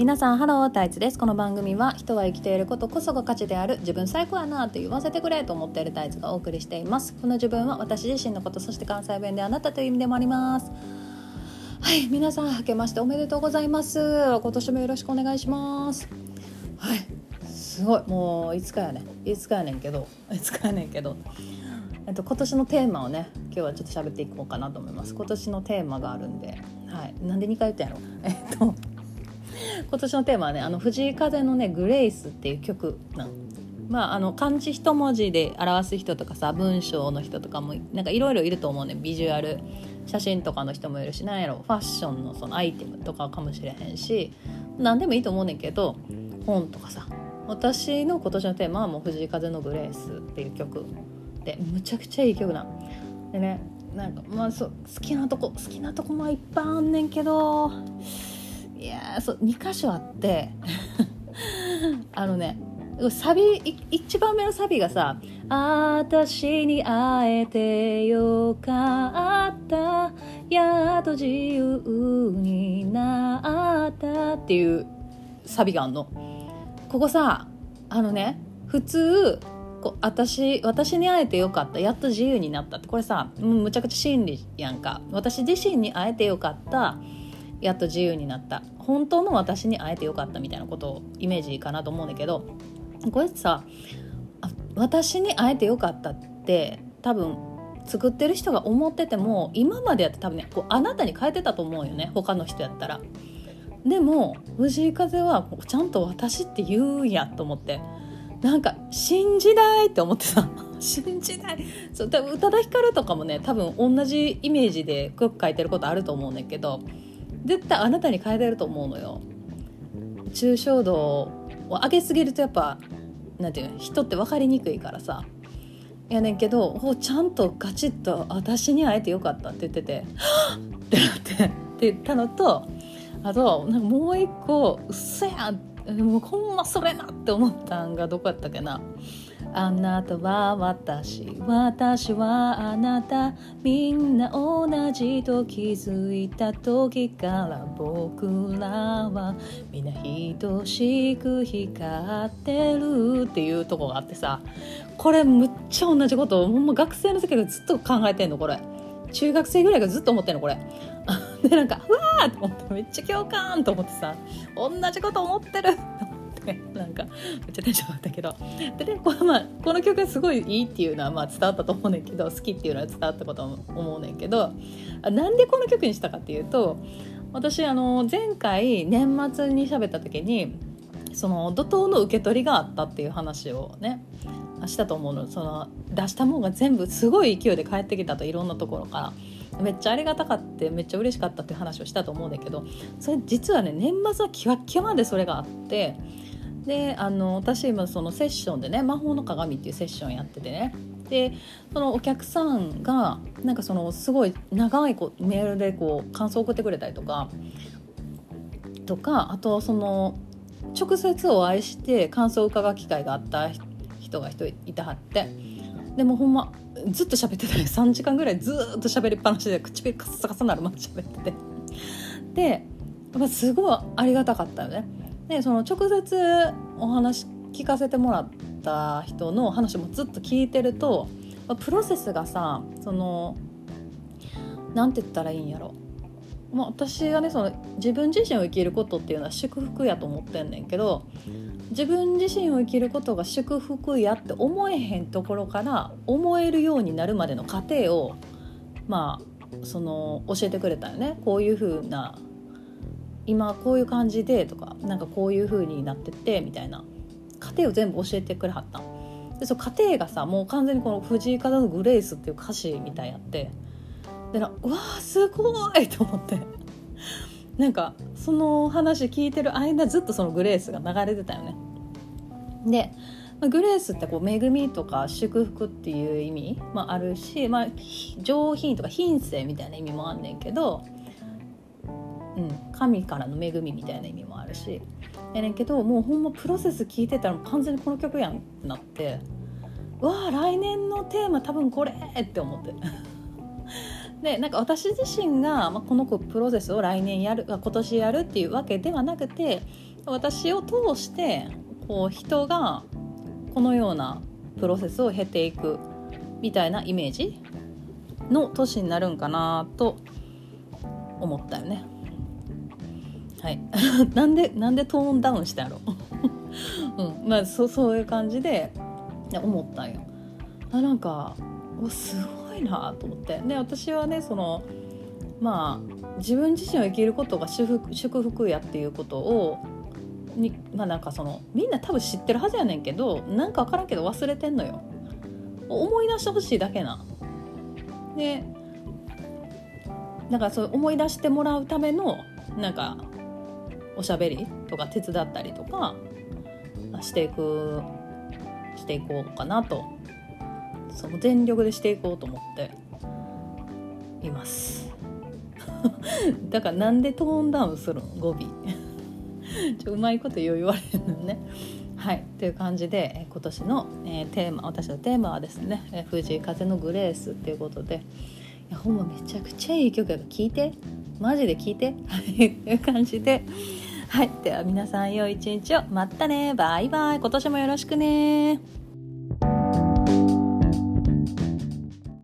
皆さんハロータイツです。この番組は人は生きていることこそが価値である自分最高やなと言わせてくれと思っているタイツがお送りしています。この自分は私自身のことそして関西弁であなたという意味でもあります。はい皆さん明けましておめでとうございます。今年もよろしくお願いします。はいすごい。もういつかやねいつかやねんけどいつかやねんけど。えっと、今年のテーマをね今日はちょっと喋っていこうかなと思います。今年のテーマがあるんで、はい、なんで2回言ったんやろ？えっと今年のテーマはねあの藤井風のね「グレイス」っていう曲なの。まあ、あの漢字一文字で表す人とかさ文章の人とかもなんかいろいろいると思うね。ビジュアル写真とかの人もいるしなんやろファッションのそのアイテムとかかもしれへんし何でもいいと思うねんけど本とかさ。私の今年のテーマはもう藤井風の「グレイス」っていう曲でむちゃくちゃいい曲なん。でねなんかまあそう好きなとこ好きなとこもいっぱいあんねんけどいやそう2箇所あって あのねサビ一番目のサビがさ「あたしに会えてよかったやっと自由になった」っていうサビがあんの。ここさあのね普通こ私私に会えてよかったやっと自由になったって。これさむちゃくちゃ真理やんか。私自身に会えてよかったやっと自由になった。本当の私に会えてよかったみたいなことをイメージかなと思うんだけどこれさ私に会えてよかったって多分作ってる人が思ってても今までやって多分ねこうあなたに変えてたと思うよね他の人やったら。でも藤井風はちゃんと私って言うんやと思って。なんか信じないって思ってさ 信じない。そう宇多田ヒカルとかもね多分同じイメージでよく書いてることあると思うんだけど絶対あなたに変えてると思うのよ。抽象度を上げすぎるとやっぱなんていう人って分かりにくいからさ。やねんけどちゃんとガチッと「私に会えてよかった」って言ってて「はってなってって言ったのとあとなんかもう一個「うっそやん」もうほんまそれなって思ったんがどこやったっけな。あなたは私私はあなたみんな同じと気づいた時から僕らはみんな等しく光ってるっていうとこがあってさこれむっちゃ同じことほんま学生の時からずっと考えてんのこれ。中学生ぐらいからずっと思ってんのこれ。でなんかうわーと思ってめっちゃ共感と思ってさ同じこと思ってる。なんかめっちゃテンション上がったけど。でねこの,、まあ、この曲がすごいいいっていうのはまあ伝わったと思うねんけど好きっていうのは伝わったこと思うねんけどなんでこの曲にしたかっていうと私あの前回年末に喋った時にその怒涛の受け取りがあったっていう話をねしたと思うの。その出したもんが全部すごい勢いで返ってきたといろんなところからめっちゃありがたかってめっちゃ嬉しかったって話をしたと思うんだけどそれ実はね年末はキワッキワまでそれがあってであの私今そのセッションでね「魔法の鏡」っていうセッションやっててね。でそのお客さんがなんかそのすごい長いこうメールでこう感想を送ってくれたりとかとかあとその直接お会いして感想を伺う機会があった人が一人いたはって。でもほんまずっと喋ってたり3時間ぐらいずっと喋りっぱなしで唇カッサカサなるまで喋ってて。でやっぱすごいありがたかったよね。でその直接お話聞かせてもらった人の話もずっと聞いてるとプロセスがさその何て言ったらいいんやろ。まあ、私がねその自分自身を生きることっていうのは祝福やと思ってんねんけど自分自身を生きることが祝福やって思えへんところから思えるようになるまでの過程をまあその教えてくれたよね。こういう風な今こういう感じでとかなんかこういう風になっててみたいな。過程を全部教えてくれはったでその過程がさもう完全にこの藤井風の「グレース」っていう歌詞みたいやって。でなうわーすごいと思って。なんかその話聞いてる間ずっとそのグレースが流れてたよね。で、ま、グレースってこう恵みとか祝福っていう意味もあるし、まあ、上品とか品性みたいな意味もあんねんけど、うん、神からの恵みみたいな意味もあるし。やねんけどもうほんまプロセス聞いてたら完全にこの曲やんってなって。わあ来年のテーマ多分これって思って。でなんか私自身が、まあ、このプロセスを来年やる今年やるっていうわけではなくて私を通してこう人がこのようなプロセスを経ていくみたいなイメージの年になるんかなと思ったよね。はい、なんでなんでトーンダウンしたやろ、うん。まあ、そそういう感じで思ったんよ。あなんかおすごいなと思って。で私はねそのまあ自分自身を生きることが祝福祝福やっていうことをにまあなんかそのみんな多分知ってるはずやねんけどなんか分からんけど忘れてんのよ。思い出してほしいだけな。でだかそう思い出してもらうためのなんかおしゃべりとか手伝ったりとかしていくしていこうかなと。その全力でしていこうと思っています。だからなんでトーンダウンするの？語尾。ちょうまいこと言われるのね。はい。という感じで今年の、えー、テーマ私のテーマはですね「え、藤井風のグレース」っていうことでいやほんまめちゃくちゃいい曲やから聴いて。マジで聴いて。はいという感じではい。では皆さん良い一日を。またね。バイバイ。今年もよろしくね。